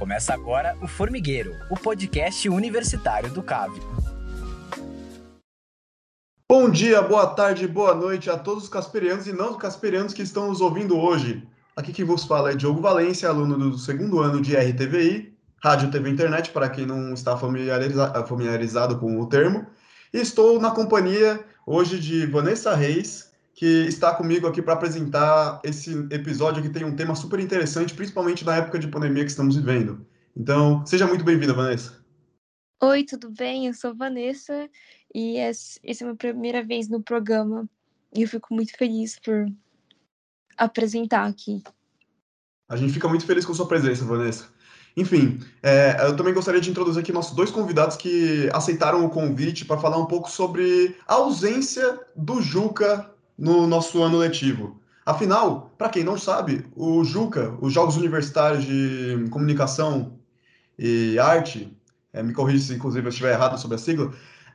Começa agora o Formigueiro, o podcast universitário do CAV. Bom dia, boa tarde, boa noite a todos os casperianos e não casperianos que estão nos ouvindo hoje. Aqui quem vos fala é Diogo Valência, aluno do segundo ano de RTVI, Rádio TV Internet, para quem não está familiariza familiarizado com o termo. E estou na companhia hoje de Vanessa Reis, que está comigo aqui para apresentar esse episódio que tem um tema super interessante, principalmente na época de pandemia que estamos vivendo. Então, seja muito bem-vinda, Vanessa. Oi, tudo bem? Eu sou Vanessa e essa é a minha primeira vez no programa e eu fico muito feliz por apresentar aqui. A gente fica muito feliz com sua presença, Vanessa. Enfim, é, eu também gostaria de introduzir aqui nossos dois convidados que aceitaram o convite para falar um pouco sobre a ausência do Juca no nosso ano letivo. Afinal, para quem não sabe, o Juca, os Jogos Universitários de Comunicação e Arte, é, me corrija se inclusive eu estiver errado sobre a sigla,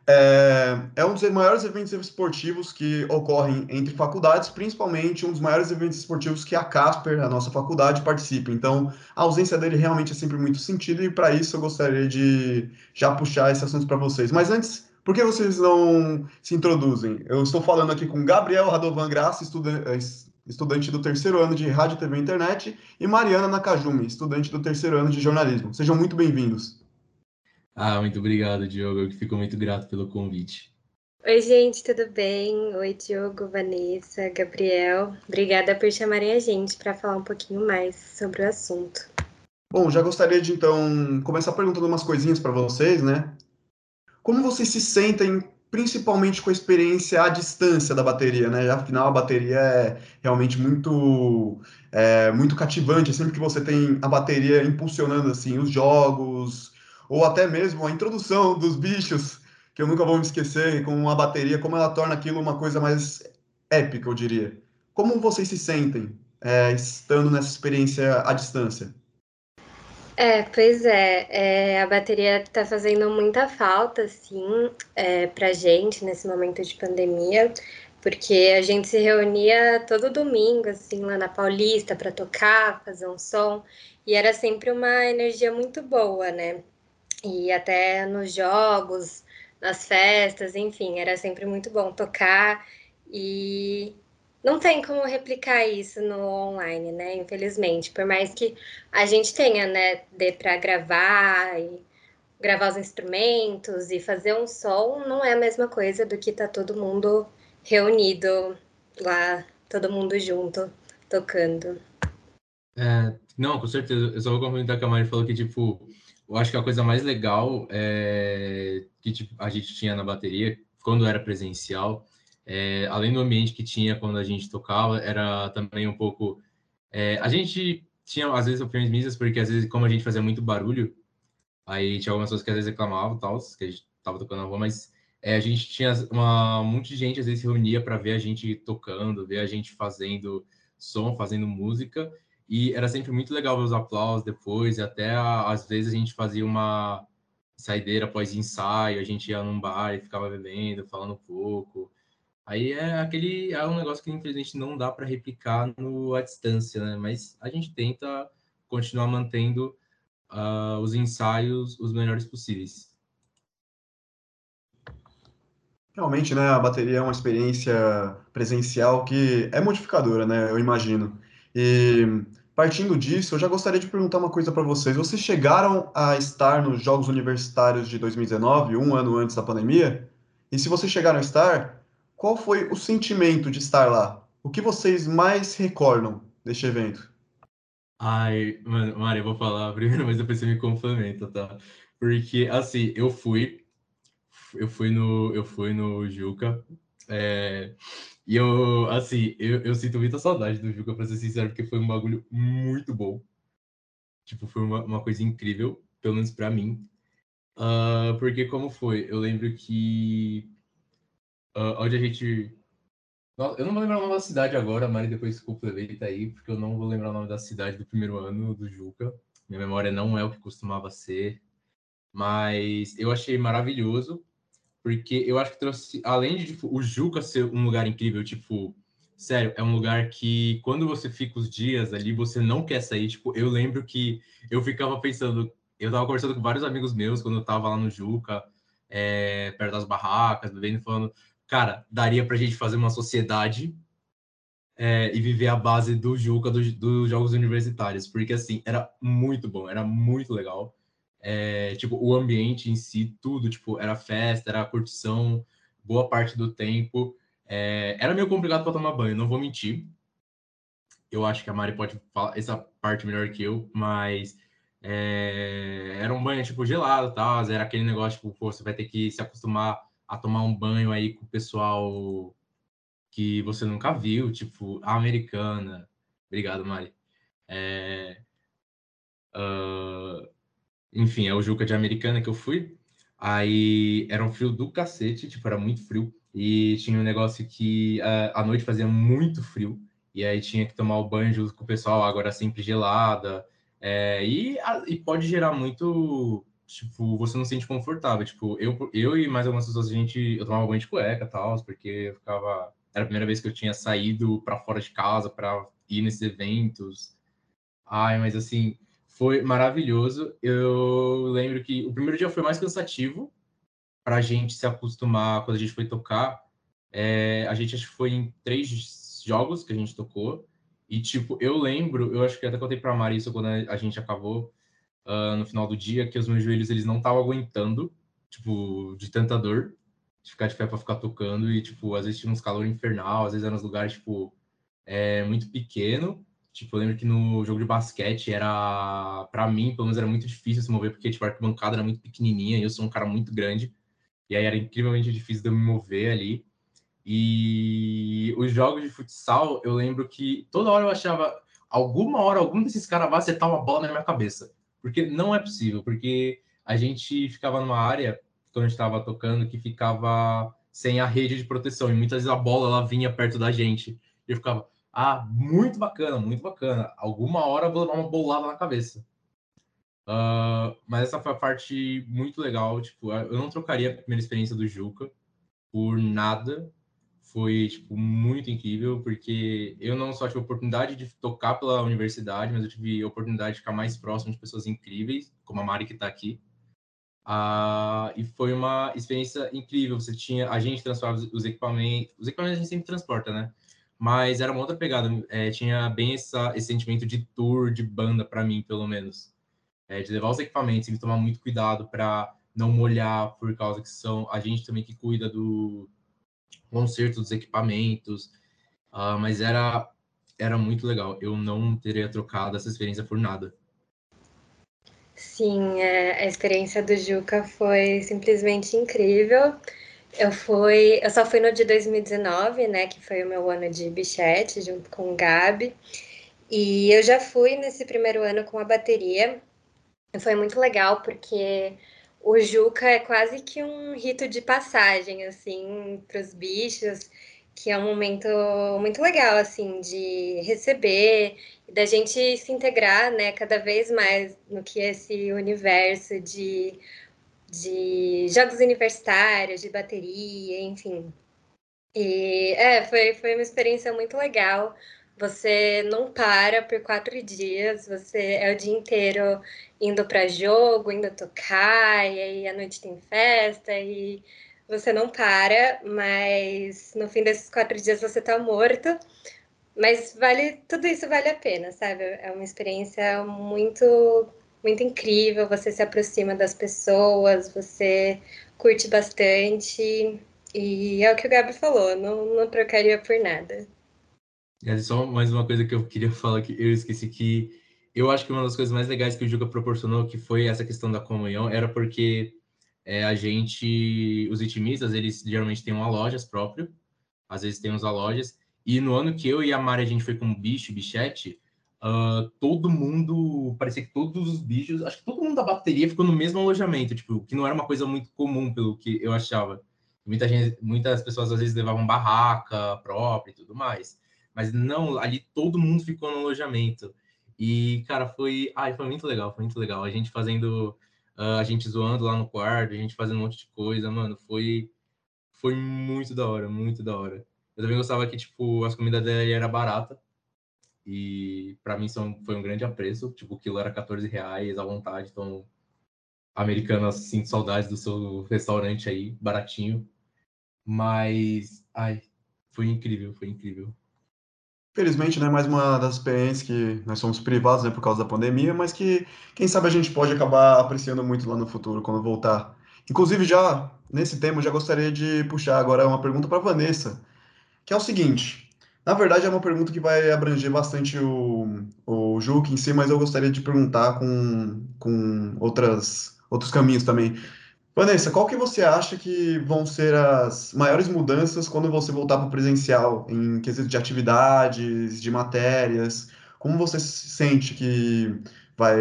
é, é, um dos maiores eventos esportivos que ocorrem entre faculdades, principalmente um dos maiores eventos esportivos que a Casper, a nossa faculdade, participa. Então, a ausência dele realmente é sempre muito sentido e para isso eu gostaria de já puxar esse assunto para vocês. Mas antes, por que vocês não se introduzem? Eu estou falando aqui com Gabriel Radovan Graça, eh, estudante do terceiro ano de Rádio, TV e Internet, e Mariana Nakajumi, estudante do terceiro ano de jornalismo. Sejam muito bem-vindos. Ah, muito obrigado, Diogo. Eu fico muito grato pelo convite. Oi, gente, tudo bem? Oi, Diogo, Vanessa, Gabriel. Obrigada por chamarem a gente para falar um pouquinho mais sobre o assunto. Bom, já gostaria de então começar perguntando umas coisinhas para vocês, né? Como vocês se sentem, principalmente com a experiência à distância da bateria, né? Afinal, a bateria é realmente muito, é, muito cativante. Sempre que você tem a bateria impulsionando assim os jogos, ou até mesmo a introdução dos bichos, que eu nunca vou me esquecer, com a bateria, como ela torna aquilo uma coisa mais épica, eu diria. Como vocês se sentem é, estando nessa experiência à distância? É, pois é, é, a bateria tá fazendo muita falta, assim, é, pra gente nesse momento de pandemia, porque a gente se reunia todo domingo, assim, lá na Paulista para tocar, fazer um som, e era sempre uma energia muito boa, né? E até nos jogos, nas festas, enfim, era sempre muito bom tocar e não tem como replicar isso no online, né? Infelizmente, por mais que a gente tenha, né, dê para gravar e gravar os instrumentos e fazer um som, não é a mesma coisa do que tá todo mundo reunido lá, todo mundo junto tocando. É, não, com certeza. Eu só vou complementar que a Mari falou que, tipo, eu acho que a coisa mais legal é, que tipo, a gente tinha na bateria, quando era presencial, é, além do ambiente que tinha quando a gente tocava, era também um pouco. É, a gente tinha, às vezes, opiniões mistas, porque às vezes, como a gente fazia muito barulho, aí tinha algumas pessoas que às vezes reclamavam, tal, que a gente tava tocando na rua, mas é, a gente tinha uma, um monte de gente, às vezes, se reunia para ver a gente tocando, ver a gente fazendo som, fazendo música, e era sempre muito legal ver os aplausos depois, e até às vezes a gente fazia uma saideira após ensaio, a gente ia num bar e ficava bebendo, falando um pouco. Aí é aquele é um negócio que infelizmente não dá para replicar no à distância, né? Mas a gente tenta continuar mantendo uh, os ensaios os melhores possíveis. Realmente, né, a bateria é uma experiência presencial que é modificadora, né, eu imagino. E partindo disso, eu já gostaria de perguntar uma coisa para vocês. Vocês chegaram a estar nos Jogos Universitários de 2019, um ano antes da pandemia? E se vocês chegaram a estar, qual foi o sentimento de estar lá? O que vocês mais recordam deste evento? Ai, mano, Mari, eu vou falar primeiro, mas depois você me complementa, tá? Porque, assim, eu fui, eu fui no, eu fui no Juca, é, e eu, assim, eu, eu sinto muita saudade do Juca, pra ser sincero, porque foi um bagulho muito bom. Tipo, foi uma, uma coisa incrível, pelo menos pra mim. Uh, porque como foi? Eu lembro que uh, onde a gente. Eu não vou lembrar o nome da cidade agora, Mari depois complementa aí, porque eu não vou lembrar o nome da cidade do primeiro ano do Juca. Minha memória não é o que costumava ser. Mas eu achei maravilhoso, porque eu acho que trouxe, além de tipo, o Juca ser um lugar incrível, tipo, sério, é um lugar que quando você fica os dias ali, você não quer sair. Tipo, eu lembro que eu ficava pensando, eu tava conversando com vários amigos meus quando eu tava lá no Juca, é, perto das barracas, bebendo, falando, cara, daria pra gente fazer uma sociedade é, e viver a base do Juca, dos do jogos universitários, porque assim, era muito bom, era muito legal. É, tipo, o ambiente em si, tudo, tipo, era festa, era curtição, boa parte do tempo. É, era meio complicado para tomar banho, não vou mentir. Eu acho que a Mari pode falar essa parte melhor que eu, mas é, era um banho tipo gelado, tal, era aquele negócio tipo, pô, você vai ter que se acostumar a tomar um banho aí com o pessoal que você nunca viu, tipo a americana. Obrigado, Mari. É, uh, enfim, é o Juca de Americana que eu fui. Aí era um frio do cacete, tipo, era muito frio. E tinha um negócio que uh, à noite fazia muito frio. E aí tinha que tomar o banho junto com o pessoal, a água era sempre gelada. É, e, e pode gerar muito. Tipo, você não se sente confortável. Tipo, eu, eu e mais algumas pessoas, a gente. Eu tomava banho de cueca e tal, porque eu ficava. Era a primeira vez que eu tinha saído para fora de casa para ir nesses eventos. Ai, mas assim, foi maravilhoso. Eu lembro que o primeiro dia foi mais cansativo para a gente se acostumar quando a gente foi tocar. É, a gente acho que foi em três jogos que a gente tocou. E, tipo, eu lembro, eu acho que até contei para a Mari isso quando a gente acabou uh, no final do dia, que os meus joelhos eles não estavam aguentando, tipo, de tanta dor, de ficar de pé para ficar tocando. E, tipo, às vezes tinha uns calor infernal, às vezes eram uns lugares, tipo, é, muito pequeno. Tipo, eu lembro que no jogo de basquete era, para mim, pelo menos era muito difícil se mover, porque tipo, a arquibancada era muito pequenininha e eu sou um cara muito grande. E aí era incrivelmente difícil de eu me mover ali. E os jogos de futsal, eu lembro que toda hora eu achava, alguma hora, algum desses caras vai acertar uma bola na minha cabeça. Porque não é possível, porque a gente ficava numa área, quando a gente estava tocando, que ficava sem a rede de proteção. E muitas vezes a bola ela vinha perto da gente. E eu ficava, ah, muito bacana, muito bacana. Alguma hora eu vou levar uma bolada na cabeça. Uh, mas essa foi a parte muito legal. Tipo, eu não trocaria a primeira experiência do Juca por nada. Foi, tipo, muito incrível, porque eu não só tive a oportunidade de tocar pela universidade, mas eu tive a oportunidade de ficar mais próximo de pessoas incríveis, como a Mari que está aqui. Uh, e foi uma experiência incrível. Você tinha, a gente transportava os equipamentos, os equipamentos a gente sempre transporta, né? mas era uma outra pegada. É, tinha bem essa, esse sentimento de tour, de banda, para mim, pelo menos. É, de levar os equipamentos e tomar muito cuidado para não molhar, por causa que são a gente também que cuida do conserto dos equipamentos. Uh, mas era, era muito legal. Eu não teria trocado essa experiência por nada. Sim, é, a experiência do Juca foi simplesmente incrível. Eu fui, eu só fui no de 2019, né, que foi o meu ano de bichete, junto com o Gabi. E eu já fui nesse primeiro ano com a bateria. Foi muito legal porque o Juca é quase que um rito de passagem assim para os bichos, que é um momento muito legal assim de receber da gente se integrar, né, cada vez mais no que é esse universo de de jogos universitários, de bateria, enfim. E é, foi, foi uma experiência muito legal. Você não para por quatro dias, você é o dia inteiro indo para jogo, indo tocar, e aí à noite tem festa, e você não para, mas no fim desses quatro dias você tá morto. Mas vale, tudo isso vale a pena, sabe? É uma experiência muito muito incrível, você se aproxima das pessoas, você curte bastante. E é o que o Gabi falou, não, não trocaria por nada. É só mais uma coisa que eu queria falar que eu esqueci que eu acho que uma das coisas mais legais que o Juga proporcionou, que foi essa questão da comunhão, era porque é, a gente, os itimistas, eles geralmente têm uma lojas próprio, às vezes tem uns lojas, e no ano que eu e a Mari a gente foi com o bicho, bichete, Uh, todo mundo, parecia que todos os bichos, acho que todo mundo da bateria ficou no mesmo alojamento, tipo, que não era uma coisa muito comum, pelo que eu achava. Muita gente, muitas pessoas às vezes levavam barraca própria e tudo mais, mas não, ali todo mundo ficou no alojamento. E, cara, foi, ai, foi muito legal, foi muito legal. A gente fazendo, uh, a gente zoando lá no quarto, a gente fazendo um monte de coisa, mano, foi, foi muito da hora, muito da hora. Eu também gostava que, tipo, as comidas dele era barata. E para mim são, foi um grande apreço. Tipo, o quilo era 14 reais à vontade. Então, americano, sinto saudades do seu restaurante aí, baratinho. Mas, ai, foi incrível, foi incrível. Felizmente, né, mais uma das experiências que nós somos privados, né, por causa da pandemia, mas que, quem sabe, a gente pode acabar apreciando muito lá no futuro, quando voltar. Inclusive, já nesse tema, já gostaria de puxar agora uma pergunta para Vanessa, que é o seguinte: na verdade, é uma pergunta que vai abranger bastante o, o Juque em si, mas eu gostaria de perguntar com, com outras, outros caminhos também. Vanessa, qual que você acha que vão ser as maiores mudanças quando você voltar para o presencial, em quesito de atividades, de matérias? Como você sente que vai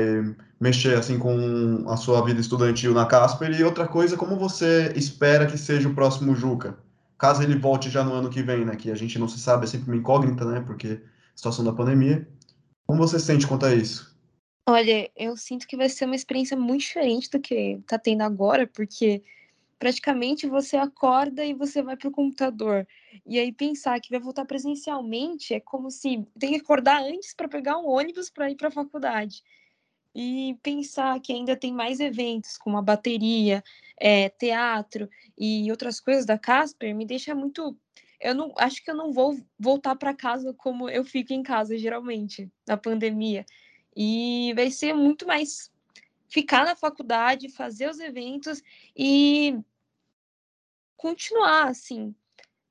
mexer assim com a sua vida estudantil na Casper? E outra coisa, como você espera que seja o próximo Juca? Caso ele volte já no ano que vem, né? Que a gente não se sabe, é sempre uma incógnita, né? Porque situação da pandemia. Como você sente quanto a isso? Olha, eu sinto que vai ser uma experiência muito diferente do que tá tendo agora, porque praticamente você acorda e você vai pro computador. E aí pensar que vai voltar presencialmente é como se tem que acordar antes para pegar um ônibus para ir para a faculdade. E pensar que ainda tem mais eventos, como a bateria, é, teatro e outras coisas da Casper, me deixa muito. Eu não acho que eu não vou voltar para casa como eu fico em casa geralmente na pandemia. E vai ser muito mais ficar na faculdade, fazer os eventos e continuar assim.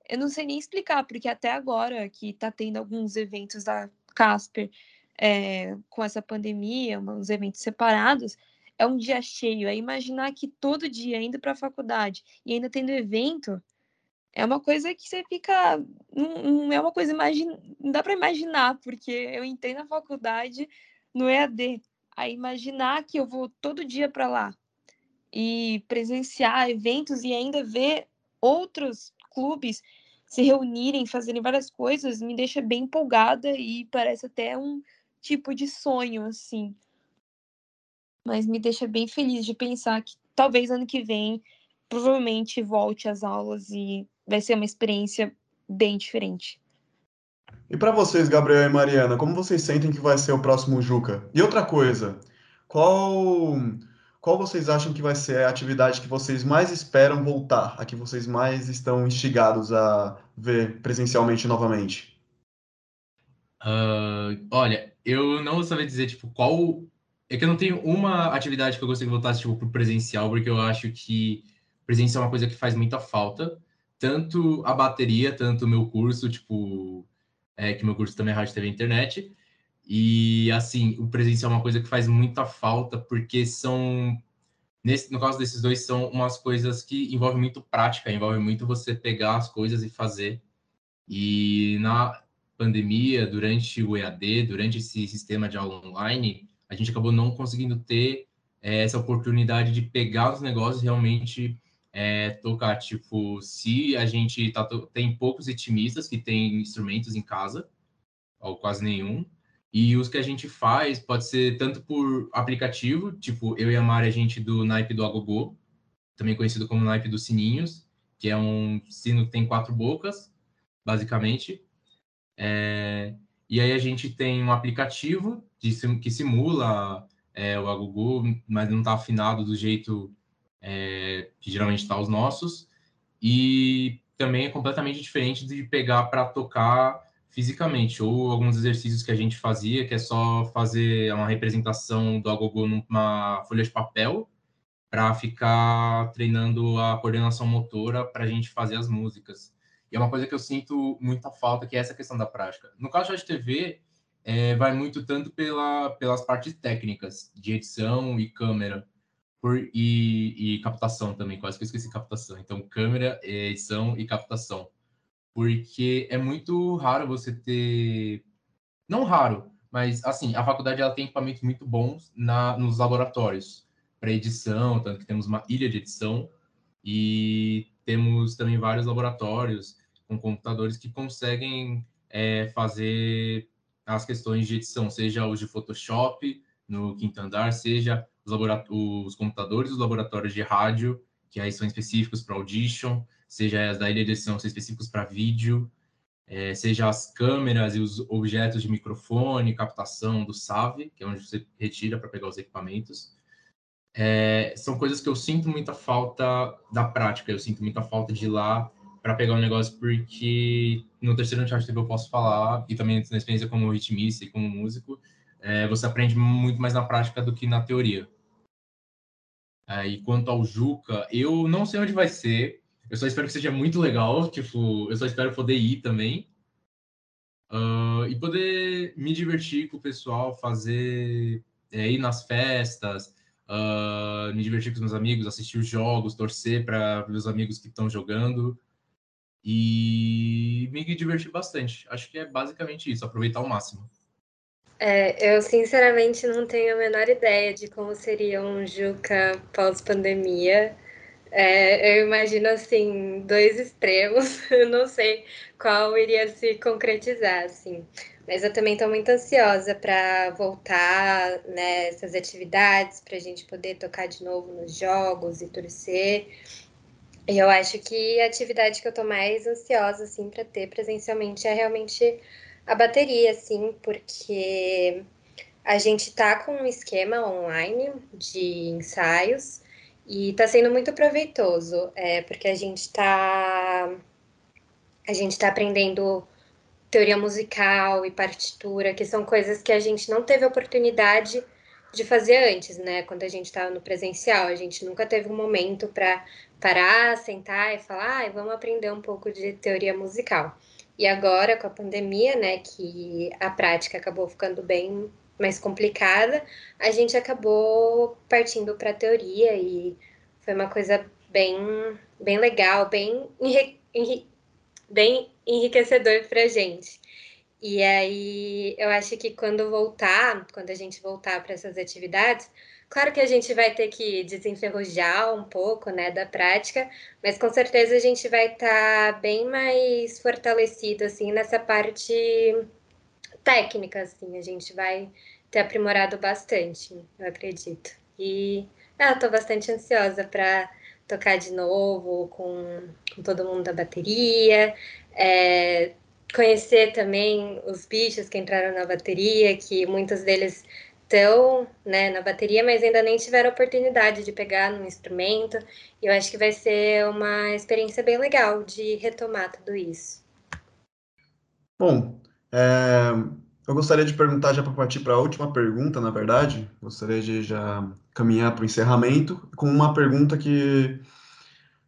Eu não sei nem explicar, porque até agora que está tendo alguns eventos da Casper é, com essa pandemia, uns eventos separados, é um dia cheio. É imaginar que todo dia indo para a faculdade e ainda tendo evento, é uma coisa que você fica. Não, não é uma coisa imagina, não dá para imaginar, porque eu entrei na faculdade no EAD. A imaginar que eu vou todo dia para lá e presenciar eventos e ainda ver outros clubes se reunirem, fazerem várias coisas, me deixa bem empolgada e parece até um tipo de sonho, assim. Mas me deixa bem feliz de pensar que talvez ano que vem provavelmente volte às aulas e vai ser uma experiência bem diferente. E para vocês, Gabriel e Mariana, como vocês sentem que vai ser o próximo Juca? E outra coisa, qual qual vocês acham que vai ser a atividade que vocês mais esperam voltar, a que vocês mais estão instigados a ver presencialmente novamente? Uh, olha, eu não saber dizer tipo qual é que eu não tenho uma atividade que eu gostaria de voltar tipo pro presencial, porque eu acho que presencial é uma coisa que faz muita falta, tanto a bateria, tanto o meu curso, tipo é, que meu curso também é rádio, TV e internet. E, assim, o presencial é uma coisa que faz muita falta, porque são, nesse, no caso desses dois, são umas coisas que envolvem muito prática, envolve muito você pegar as coisas e fazer. E na pandemia, durante o EAD, durante esse sistema de aula online, a gente acabou não conseguindo ter é, essa oportunidade de pegar os negócios e realmente é, tocar, tipo, se a gente tá, tem poucos ritmistas que tem instrumentos em casa, ou quase nenhum, e os que a gente faz pode ser tanto por aplicativo, tipo, eu e a Mari, a gente do naipe do Agogô, também conhecido como naipe dos sininhos, que é um sino que tem quatro bocas, basicamente. É, e aí a gente tem um aplicativo de, que simula é, o Agogô, mas não está afinado do jeito é, que geralmente está os nossos, e também é completamente diferente de pegar para tocar fisicamente, ou alguns exercícios que a gente fazia, que é só fazer uma representação do agogô numa folha de papel, para ficar treinando a coordenação motora para a gente fazer as músicas. E é uma coisa que eu sinto muita falta, que é essa questão da prática. No caso de TV, é, vai muito tanto pela, pelas partes técnicas, de edição e câmera, por, e, e, captação também, quase que eu esqueci captação. Então, câmera, edição e captação. Porque é muito raro você ter. Não raro, mas assim, a faculdade ela tem equipamentos muito bons na, nos laboratórios para edição, tanto que temos uma ilha de edição e temos também vários laboratórios com computadores que conseguem é, fazer as questões de edição, seja os de Photoshop no quinto andar, seja os, os computadores dos laboratórios de rádio, que aí são específicos para audition, seja as da edição, são específicos para vídeo. é, seja as câmeras e os objetos de microfone, captação do SAV, que é onde você retira para pegar os equipamentos. É, são coisas que eu sinto muita falta da prática, eu sinto muita falta de ir lá para pegar um negócio, porque no terceiro Uncharted eu posso falar, e também na experiência como ritmista e como músico, é, você aprende muito mais na prática do que na teoria. É, e quanto ao Juca, eu não sei onde vai ser, eu só espero que seja muito legal, tipo, eu só espero poder ir também. Uh, e poder me divertir com o pessoal, fazer, é, ir nas festas, uh, me divertir com os meus amigos, assistir os jogos, torcer para meus amigos que estão jogando e me divertir bastante. Acho que é basicamente isso, aproveitar ao máximo. É, eu sinceramente não tenho a menor ideia de como seria um Juca pós-pandemia. É, eu imagino assim dois extremos. Eu não sei qual iria se concretizar, assim. Mas eu também estou muito ansiosa para voltar nessas né, atividades, para a gente poder tocar de novo nos jogos e torcer. E eu acho que a atividade que eu estou mais ansiosa assim para ter presencialmente é realmente a bateria, assim, porque a gente está com um esquema online de ensaios e está sendo muito proveitoso, é, porque a gente está a gente está aprendendo teoria musical e partitura, que são coisas que a gente não teve oportunidade de fazer antes, né? Quando a gente estava no presencial, a gente nunca teve um momento para parar, sentar e falar, ah, vamos aprender um pouco de teoria musical. E agora, com a pandemia, né, que a prática acabou ficando bem mais complicada, a gente acabou partindo para a teoria e foi uma coisa bem, bem legal, bem, enri, bem enriquecedor para a gente. E aí, eu acho que quando voltar, quando a gente voltar para essas atividades, Claro que a gente vai ter que desenferrujar um pouco, né, da prática, mas com certeza a gente vai estar tá bem mais fortalecido, assim, nessa parte técnica, assim, a gente vai ter aprimorado bastante, eu acredito. E, ah, tô bastante ansiosa para tocar de novo com, com todo mundo da bateria, é, conhecer também os bichos que entraram na bateria, que muitos deles estão né, na bateria, mas ainda nem tiveram oportunidade de pegar no instrumento. E eu acho que vai ser uma experiência bem legal de retomar tudo isso. Bom, é, eu gostaria de perguntar já para partir para a última pergunta, na verdade. Gostaria de já caminhar para o encerramento com uma pergunta que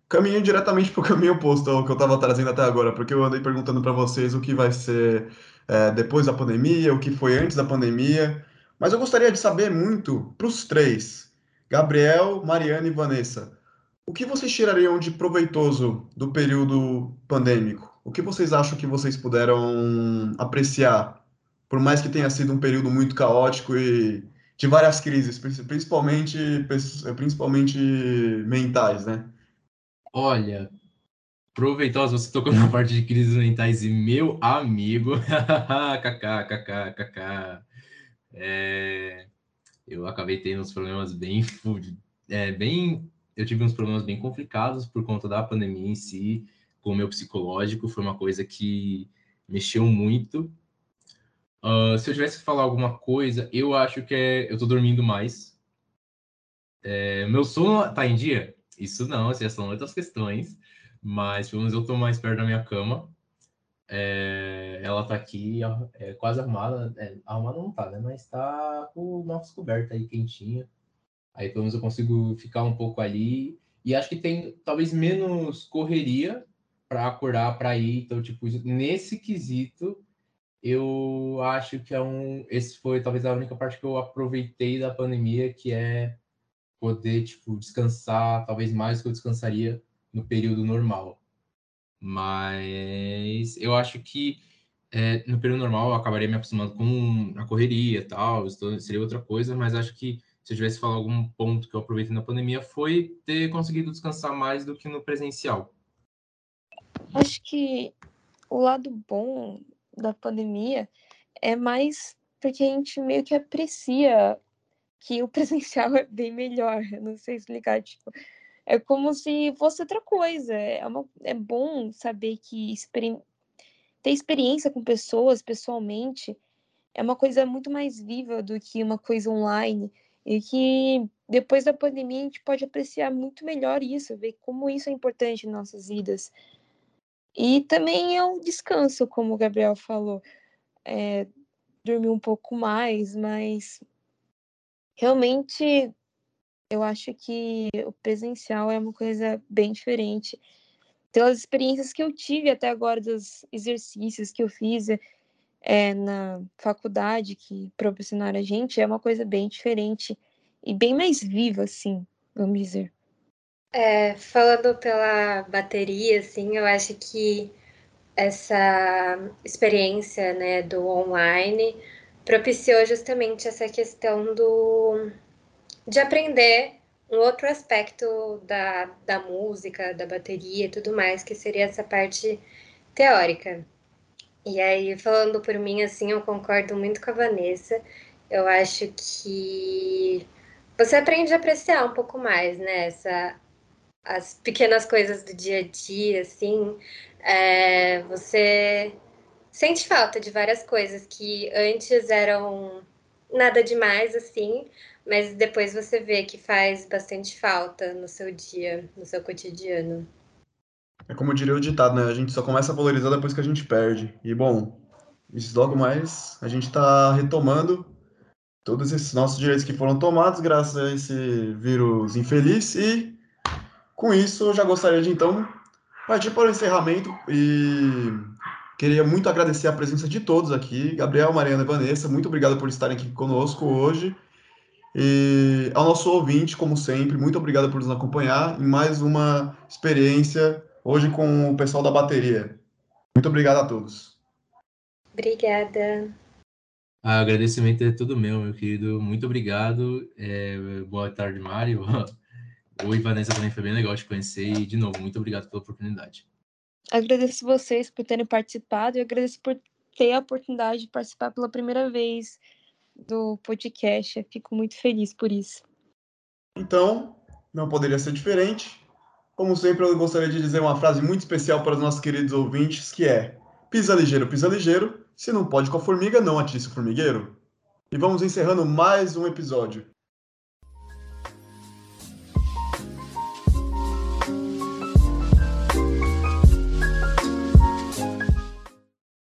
caminha diretamente para o caminho oposto ao que eu estava trazendo até agora, porque eu andei perguntando para vocês o que vai ser é, depois da pandemia, o que foi antes da pandemia. Mas eu gostaria de saber muito para os três, Gabriel, Mariana e Vanessa, o que vocês tirariam de proveitoso do período pandêmico? O que vocês acham que vocês puderam apreciar, por mais que tenha sido um período muito caótico e de várias crises, principalmente, principalmente mentais, né? Olha, proveitoso, você tocou na parte de crises mentais e meu amigo, kaká. É, eu acabei tendo uns problemas bem, é, bem. Eu tive uns problemas bem complicados por conta da pandemia em si, com o meu psicológico. Foi uma coisa que mexeu muito. Uh, se eu tivesse que falar alguma coisa, eu acho que é, eu tô dormindo mais. É, meu sono tá em dia? Isso não, essas são outras questões. Mas pelo menos eu tô mais perto da minha cama. É, ela tá aqui é, quase arrumada. É, arrumada não tá, né? Mas tá com o móveis coberto aí, quentinha. Aí pelo menos eu consigo ficar um pouco ali. E acho que tem talvez menos correria para acordar para ir. Então, tipo, nesse quesito, eu acho que é um. Esse foi talvez a única parte que eu aproveitei da pandemia, que é poder, tipo, descansar, talvez mais do que eu descansaria no período normal. Mas eu acho que é, no período normal eu acabaria me acostumando com a correria e tal, seria outra coisa, mas acho que se eu tivesse falar algum ponto que eu aproveitei na pandemia foi ter conseguido descansar mais do que no presencial. Acho que o lado bom da pandemia é mais porque a gente meio que aprecia que o presencial é bem melhor. não sei explicar, tipo, é como se fosse outra coisa. É, uma, é bom saber que ter experiência com pessoas pessoalmente é uma coisa muito mais viva do que uma coisa online e que depois da pandemia a gente pode apreciar muito melhor isso, ver como isso é importante em nossas vidas. E também é um descanso, como o Gabriel falou, é, dormir um pouco mais, mas realmente eu acho que o presencial é uma coisa bem diferente. Pelas experiências que eu tive até agora, dos exercícios que eu fiz é, na faculdade, que proporcionaram a gente, é uma coisa bem diferente e bem mais viva, assim, vamos dizer. É, falando pela bateria, assim, eu acho que essa experiência né, do online propiciou justamente essa questão do de aprender um outro aspecto da, da música, da bateria e tudo mais, que seria essa parte teórica. E aí, falando por mim, assim, eu concordo muito com a Vanessa. Eu acho que você aprende a apreciar um pouco mais, né? Essa, as pequenas coisas do dia a dia, assim. É, você sente falta de várias coisas que antes eram nada demais, assim, mas depois você vê que faz bastante falta no seu dia, no seu cotidiano. É como diria o ditado, né? A gente só começa a valorizar depois que a gente perde. E, bom, logo mais a gente está retomando todos esses nossos direitos que foram tomados graças a esse vírus infeliz. E, com isso, eu já gostaria de, então, partir para o encerramento e queria muito agradecer a presença de todos aqui. Gabriel, Mariana e Vanessa, muito obrigado por estarem aqui conosco hoje. E ao nosso ouvinte, como sempre, muito obrigado por nos acompanhar em mais uma experiência hoje com o pessoal da bateria. Muito obrigado a todos. Obrigada. Ah, agradecimento é tudo meu, meu querido. Muito obrigado. É, boa tarde, Mário. Oi, Vanessa, também foi bem legal te conhecer. E, de novo, muito obrigado pela oportunidade. Agradeço vocês por terem participado e agradeço por ter a oportunidade de participar pela primeira vez do podcast. Eu fico muito feliz por isso. Então, não poderia ser diferente. Como sempre, eu gostaria de dizer uma frase muito especial para os nossos queridos ouvintes, que é: pisa ligeiro, pisa ligeiro. Se não pode com a formiga, não atiça o formigueiro. E vamos encerrando mais um episódio.